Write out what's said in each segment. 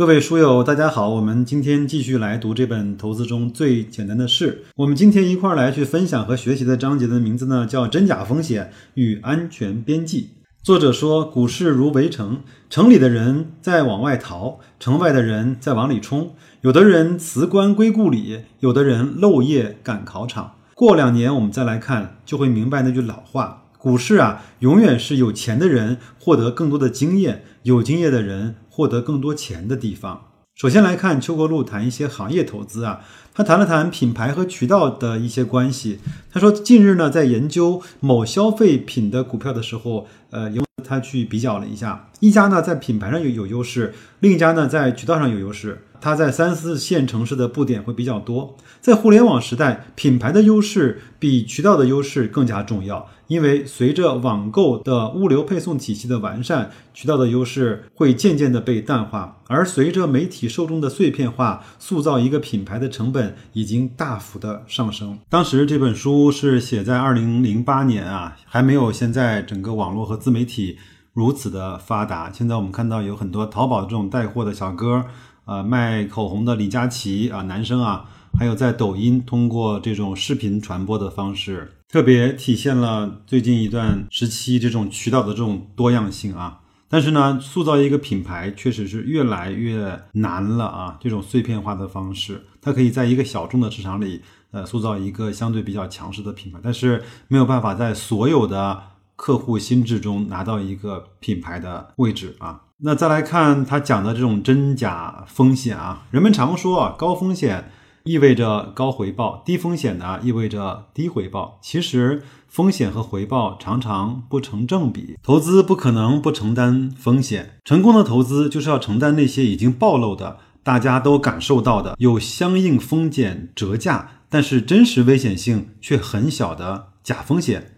各位书友，大家好，我们今天继续来读这本《投资中最简单的事》。我们今天一块儿来去分享和学习的章节的名字呢，叫“真假风险与安全边际”。作者说，股市如围城，城里的人在往外逃，城外的人在往里冲。有的人辞官归故里，有的人漏夜赶考场。过两年我们再来看，就会明白那句老话：股市啊，永远是有钱的人获得更多的经验，有经验的人。获得更多钱的地方。首先来看邱国禄谈一些行业投资啊，他谈了谈品牌和渠道的一些关系。他说，近日呢，在研究某消费品的股票的时候，呃，有他去比较了一下，一家呢在品牌上有有优势，另一家呢在渠道上有优势。它在三四线城市的布点会比较多。在互联网时代，品牌的优势比渠道的优势更加重要，因为随着网购的物流配送体系的完善，渠道的优势会渐渐的被淡化。而随着媒体受众的碎片化，塑造一个品牌的成本已经大幅的上升。当时这本书是写在二零零八年啊，还没有现在整个网络和自媒体如此的发达。现在我们看到有很多淘宝这种带货的小哥。呃，卖口红的李佳琦啊，男生啊，还有在抖音通过这种视频传播的方式，特别体现了最近一段时期这种渠道的这种多样性啊。但是呢，塑造一个品牌确实是越来越难了啊。这种碎片化的方式，它可以在一个小众的市场里，呃，塑造一个相对比较强势的品牌，但是没有办法在所有的客户心智中拿到一个品牌的位置啊。那再来看他讲的这种真假风险啊，人们常说啊，高风险意味着高回报，低风险呢意味着低回报。其实风险和回报常常不成正比，投资不可能不承担风险。成功的投资就是要承担那些已经暴露的、大家都感受到的、有相应风险折价，但是真实危险性却很小的假风险。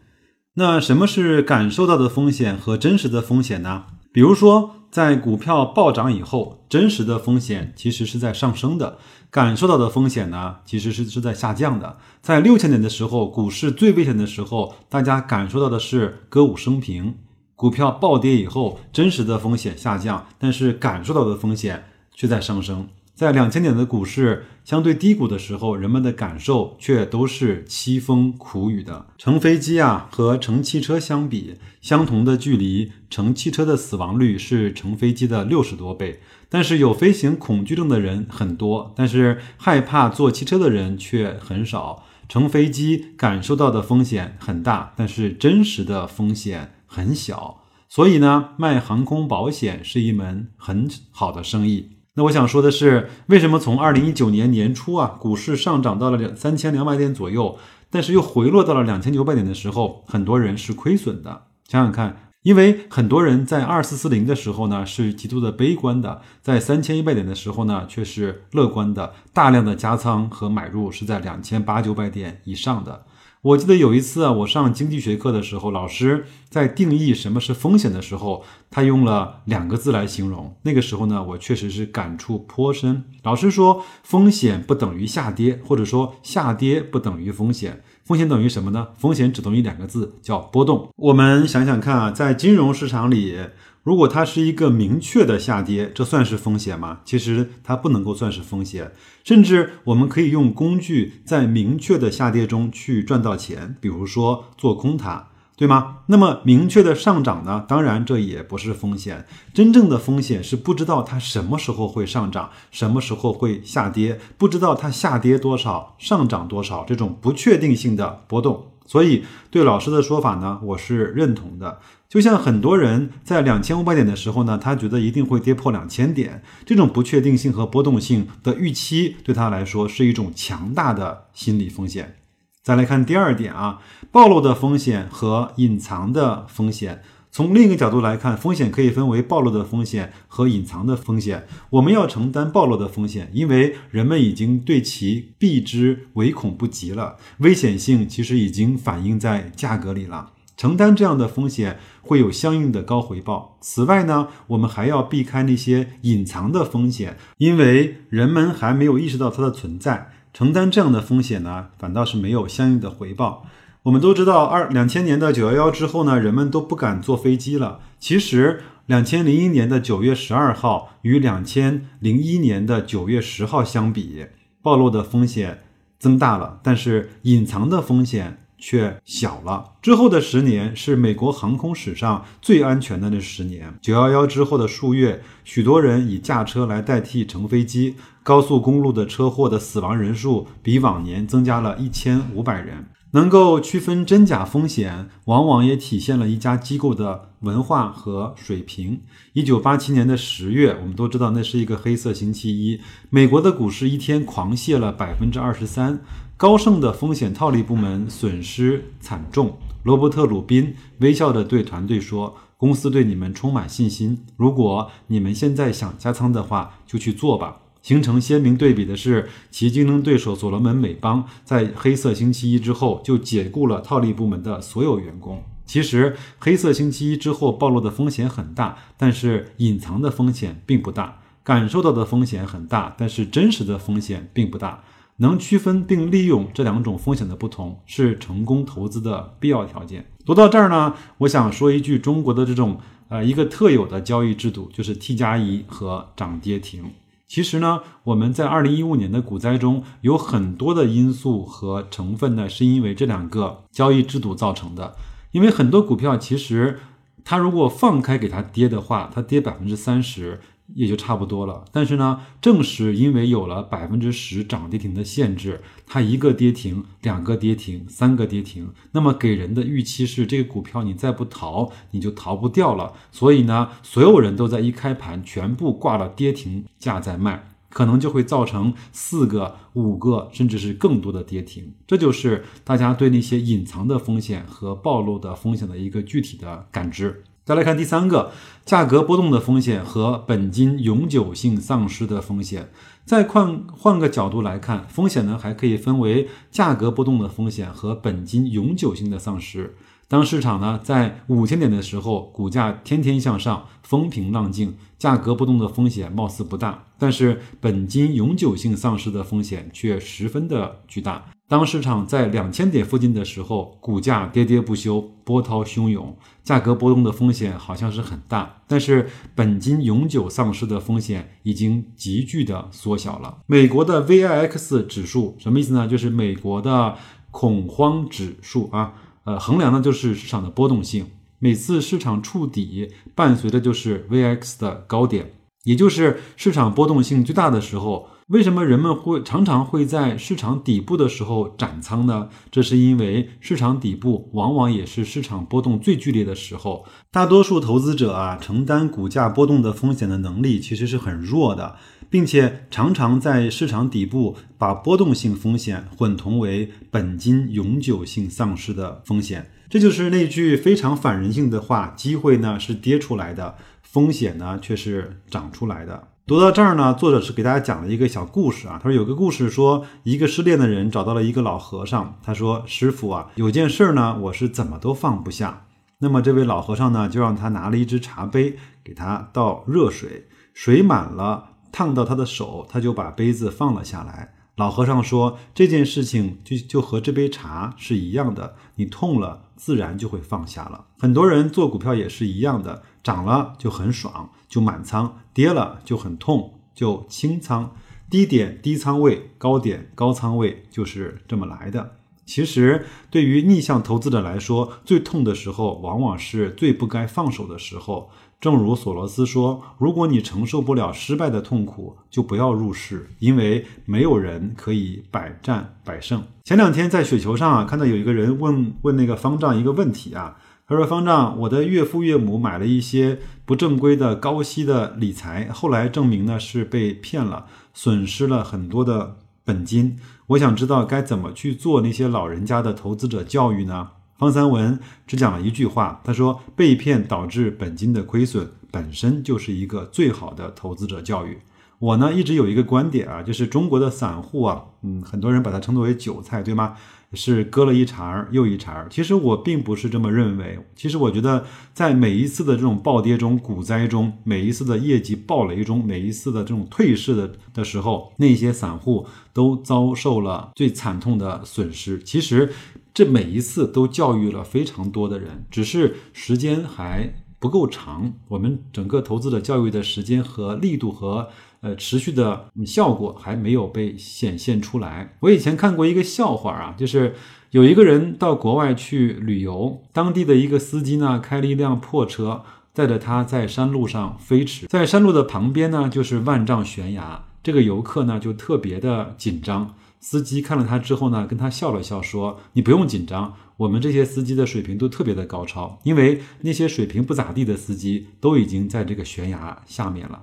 那什么是感受到的风险和真实的风险呢？比如说。在股票暴涨以后，真实的风险其实是在上升的，感受到的风险呢，其实是是在下降的。在六千点的时候，股市最危险的时候，大家感受到的是歌舞升平；股票暴跌以后，真实的风险下降，但是感受到的风险却在上升。在两千点的股市相对低谷的时候，人们的感受却都是凄风苦雨的。乘飞机啊和乘汽车相比，相同的距离，乘汽车的死亡率是乘飞机的六十多倍。但是有飞行恐惧症的人很多，但是害怕坐汽车的人却很少。乘飞机感受到的风险很大，但是真实的风险很小。所以呢，卖航空保险是一门很好的生意。那我想说的是，为什么从二零一九年年初啊，股市上涨到了两三千两百点左右，但是又回落到了两千九百点的时候，很多人是亏损的？想想看，因为很多人在二四四零的时候呢是极度的悲观的，在三千一百点的时候呢却是乐观的，大量的加仓和买入是在两千八九百点以上的。我记得有一次啊，我上经济学课的时候，老师在定义什么是风险的时候，他用了两个字来形容。那个时候呢，我确实是感触颇深。老师说，风险不等于下跌，或者说下跌不等于风险。风险等于什么呢？风险只等于两个字，叫波动。我们想想看啊，在金融市场里。如果它是一个明确的下跌，这算是风险吗？其实它不能够算是风险，甚至我们可以用工具在明确的下跌中去赚到钱，比如说做空它，对吗？那么明确的上涨呢？当然这也不是风险，真正的风险是不知道它什么时候会上涨，什么时候会下跌，不知道它下跌多少，上涨多少，这种不确定性的波动。所以对老师的说法呢，我是认同的。就像很多人在两千五百点的时候呢，他觉得一定会跌破两千点，这种不确定性和波动性的预期对他来说是一种强大的心理风险。再来看第二点啊，暴露的风险和隐藏的风险。从另一个角度来看，风险可以分为暴露的风险和隐藏的风险。我们要承担暴露的风险，因为人们已经对其避之唯恐不及了，危险性其实已经反映在价格里了。承担这样的风险会有相应的高回报。此外呢，我们还要避开那些隐藏的风险，因为人们还没有意识到它的存在。承担这样的风险呢，反倒是没有相应的回报。我们都知道，二两千年的九幺幺之后呢，人们都不敢坐飞机了。其实，两千零一年的九月十二号与两千零一年的九月十号相比，暴露的风险增大了，但是隐藏的风险。却小了。之后的十年是美国航空史上最安全的那十年。九幺幺之后的数月，许多人以驾车来代替乘飞机，高速公路的车祸的死亡人数比往年增加了一千五百人。能够区分真假风险，往往也体现了一家机构的文化和水平。一九八七年的十月，我们都知道那是一个黑色星期一，美国的股市一天狂泻了百分之二十三。高盛的风险套利部门损失惨重。罗伯特·鲁宾微笑着对团队说：“公司对你们充满信心。如果你们现在想加仓的话，就去做吧。”形成鲜明对比的是，其竞争对手所罗门美邦在黑色星期一之后就解雇了套利部门的所有员工。其实，黑色星期一之后暴露的风险很大，但是隐藏的风险并不大；感受到的风险很大，但是真实的风险并不大。能区分并利用这两种风险的不同，是成功投资的必要条件。读到这儿呢，我想说一句，中国的这种呃一个特有的交易制度，就是 T 加一和涨跌停。其实呢，我们在二零一五年的股灾中，有很多的因素和成分呢，是因为这两个交易制度造成的。因为很多股票其实它如果放开给它跌的话，它跌百分之三十。也就差不多了，但是呢，正是因为有了百分之十涨跌停的限制，它一个跌停、两个跌停、三个跌停，那么给人的预期是这个股票你再不逃，你就逃不掉了。所以呢，所有人都在一开盘全部挂了跌停价在卖，可能就会造成四个、五个，甚至是更多的跌停。这就是大家对那些隐藏的风险和暴露的风险的一个具体的感知。再来看第三个，价格波动的风险和本金永久性丧失的风险。再换换个角度来看，风险呢还可以分为价格波动的风险和本金永久性的丧失。当市场呢在五千点的时候，股价天天向上，风平浪静，价格波动的风险貌似不大，但是本金永久性丧失的风险却十分的巨大。当市场在两千点附近的时候，股价跌跌不休，波涛汹涌，价格波动的风险好像是很大，但是本金永久丧失的风险已经急剧的缩小了。美国的 VIX 指数什么意思呢？就是美国的恐慌指数啊，呃，衡量的就是市场的波动性。每次市场触底，伴随的就是 VIX 的高点，也就是市场波动性最大的时候。为什么人们会常常会在市场底部的时候斩仓呢？这是因为市场底部往往也是市场波动最剧烈的时候。大多数投资者啊，承担股价波动的风险的能力其实是很弱的，并且常常在市场底部把波动性风险混同为本金永久性丧失的风险。这就是那句非常反人性的话：机会呢是跌出来的，风险呢却是涨出来的。读到这儿呢，作者是给大家讲了一个小故事啊。他说有个故事说，一个失恋的人找到了一个老和尚。他说：“师傅啊，有件事呢，我是怎么都放不下。”那么这位老和尚呢，就让他拿了一只茶杯，给他倒热水，水满了，烫到他的手，他就把杯子放了下来。老和尚说：“这件事情就就和这杯茶是一样的，你痛了，自然就会放下了。很多人做股票也是一样的，涨了就很爽，就满仓；跌了就很痛，就清仓。低点低仓位，高点高仓位，就是这么来的。其实，对于逆向投资者来说，最痛的时候，往往是最不该放手的时候。”正如索罗斯说：“如果你承受不了失败的痛苦，就不要入市，因为没有人可以百战百胜。”前两天在雪球上啊，看到有一个人问问那个方丈一个问题啊，他说：“方丈，我的岳父岳母买了一些不正规的高息的理财，后来证明呢是被骗了，损失了很多的本金。我想知道该怎么去做那些老人家的投资者教育呢？”方三文只讲了一句话，他说：“被骗导致本金的亏损，本身就是一个最好的投资者教育。”我呢一直有一个观点啊，就是中国的散户啊，嗯，很多人把它称作为韭菜，对吗？是割了一茬又一茬。其实我并不是这么认为。其实我觉得，在每一次的这种暴跌中、股灾中，每一次的业绩暴雷中，每一次的这种退市的的时候，那些散户都遭受了最惨痛的损失。其实，这每一次都教育了非常多的人，只是时间还不够长。我们整个投资的教育的时间和力度和。呃，持续的效果还没有被显现出来。我以前看过一个笑话啊，就是有一个人到国外去旅游，当地的一个司机呢开了一辆破车，载着他在山路上飞驰，在山路的旁边呢就是万丈悬崖。这个游客呢就特别的紧张，司机看了他之后呢，跟他笑了笑，说：“你不用紧张，我们这些司机的水平都特别的高超，因为那些水平不咋地的司机都已经在这个悬崖下面了。”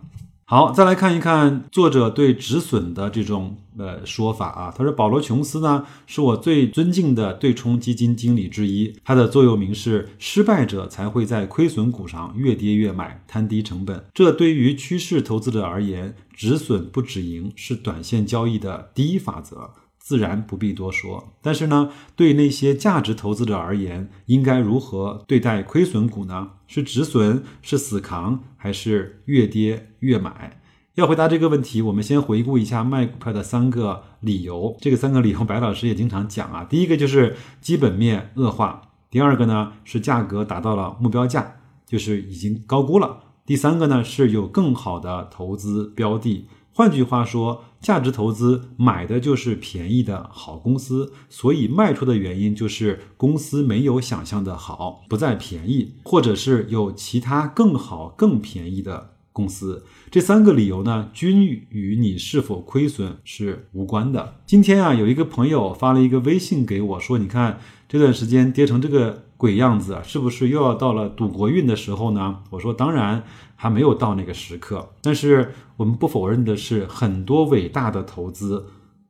好，再来看一看作者对止损的这种呃说法啊。他说，保罗·琼斯呢是我最尊敬的对冲基金经理之一，他的座右铭是“失败者才会在亏损股上越跌越买，摊低成本”。这对于趋势投资者而言，止损不止盈是短线交易的第一法则。自然不必多说，但是呢，对那些价值投资者而言，应该如何对待亏损股呢？是止损，是死扛，还是越跌越买？要回答这个问题，我们先回顾一下卖股票的三个理由。这个三个理由，白老师也经常讲啊。第一个就是基本面恶化，第二个呢是价格达到了目标价，就是已经高估了。第三个呢是有更好的投资标的。换句话说，价值投资买的就是便宜的好公司，所以卖出的原因就是公司没有想象的好，不再便宜，或者是有其他更好、更便宜的公司。这三个理由呢，均与你是否亏损是无关的。今天啊，有一个朋友发了一个微信给我，说：“你看这段时间跌成这个。”鬼样子，是不是又要到了赌国运的时候呢？我说，当然还没有到那个时刻。但是我们不否认的是，很多伟大的投资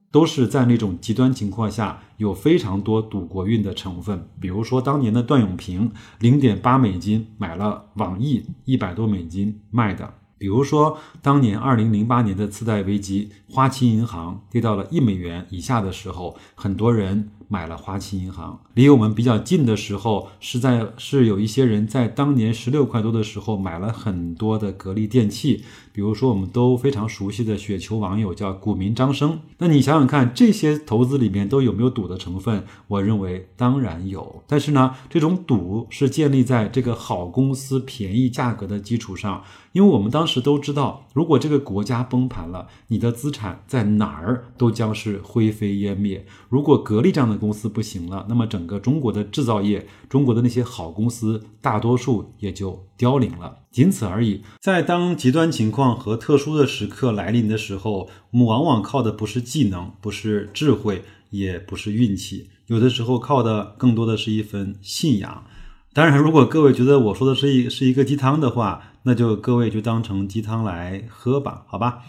都是在那种极端情况下有非常多赌国运的成分。比如说当年的段永平，零点八美金买了网易，一百多美金卖的。比如说当年二零零八年的次贷危机，花旗银行跌到了一美元以下的时候，很多人。买了花旗银行，离我们比较近的时候，是在是有一些人在当年十六块多的时候买了很多的格力电器，比如说我们都非常熟悉的雪球网友叫股民张生。那你想想看，这些投资里面都有没有赌的成分？我认为当然有，但是呢，这种赌是建立在这个好公司便宜价格的基础上，因为我们当时都知道，如果这个国家崩盘了，你的资产在哪儿都将是灰飞烟灭。如果格力这样的公司不行了，那么整个中国的制造业，中国的那些好公司，大多数也就凋零了，仅此而已。在当极端情况和特殊的时刻来临的时候，我们往往靠的不是技能，不是智慧，也不是运气，有的时候靠的更多的是一份信仰。当然，如果各位觉得我说的是一是一个鸡汤的话，那就各位就当成鸡汤来喝吧，好吧。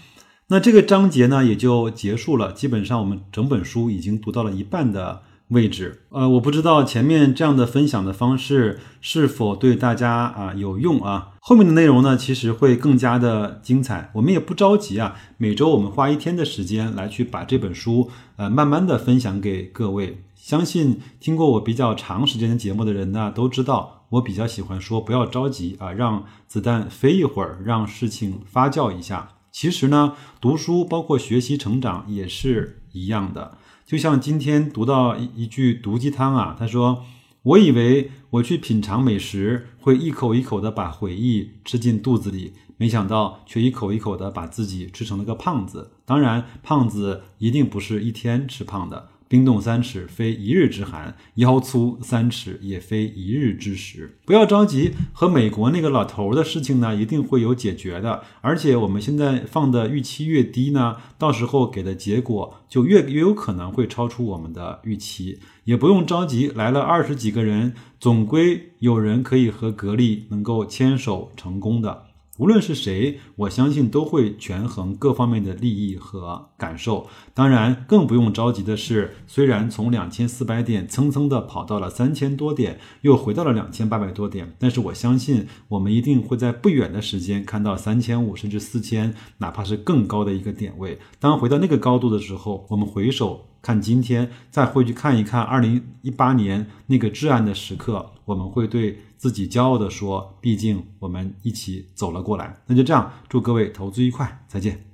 那这个章节呢也就结束了，基本上我们整本书已经读到了一半的位置。呃，我不知道前面这样的分享的方式是否对大家啊有用啊。后面的内容呢其实会更加的精彩。我们也不着急啊，每周我们花一天的时间来去把这本书呃慢慢的分享给各位。相信听过我比较长时间的节目的人呢都知道，我比较喜欢说不要着急啊，让子弹飞一会儿，让事情发酵一下。其实呢，读书包括学习成长也是一样的。就像今天读到一一句毒鸡汤啊，他说：“我以为我去品尝美食会一口一口的把回忆吃进肚子里，没想到却一口一口的把自己吃成了个胖子。当然，胖子一定不是一天吃胖的。”冰冻三尺，非一日之寒；腰粗三尺，也非一日之食。不要着急，和美国那个老头的事情呢，一定会有解决的。而且我们现在放的预期越低呢，到时候给的结果就越越有可能会超出我们的预期。也不用着急，来了二十几个人，总归有人可以和格力能够牵手成功的。无论是谁，我相信都会权衡各方面的利益和感受。当然，更不用着急的是，虽然从两千四百点蹭蹭的跑到了三千多点，又回到了两千八百多点，但是我相信我们一定会在不远的时间看到三千五甚至四千，哪怕是更高的一个点位。当回到那个高度的时候，我们回首看今天，再回去看一看二零一八年那个至暗的时刻，我们会对。自己骄傲的说：“毕竟我们一起走了过来。”那就这样，祝各位投资愉快，再见。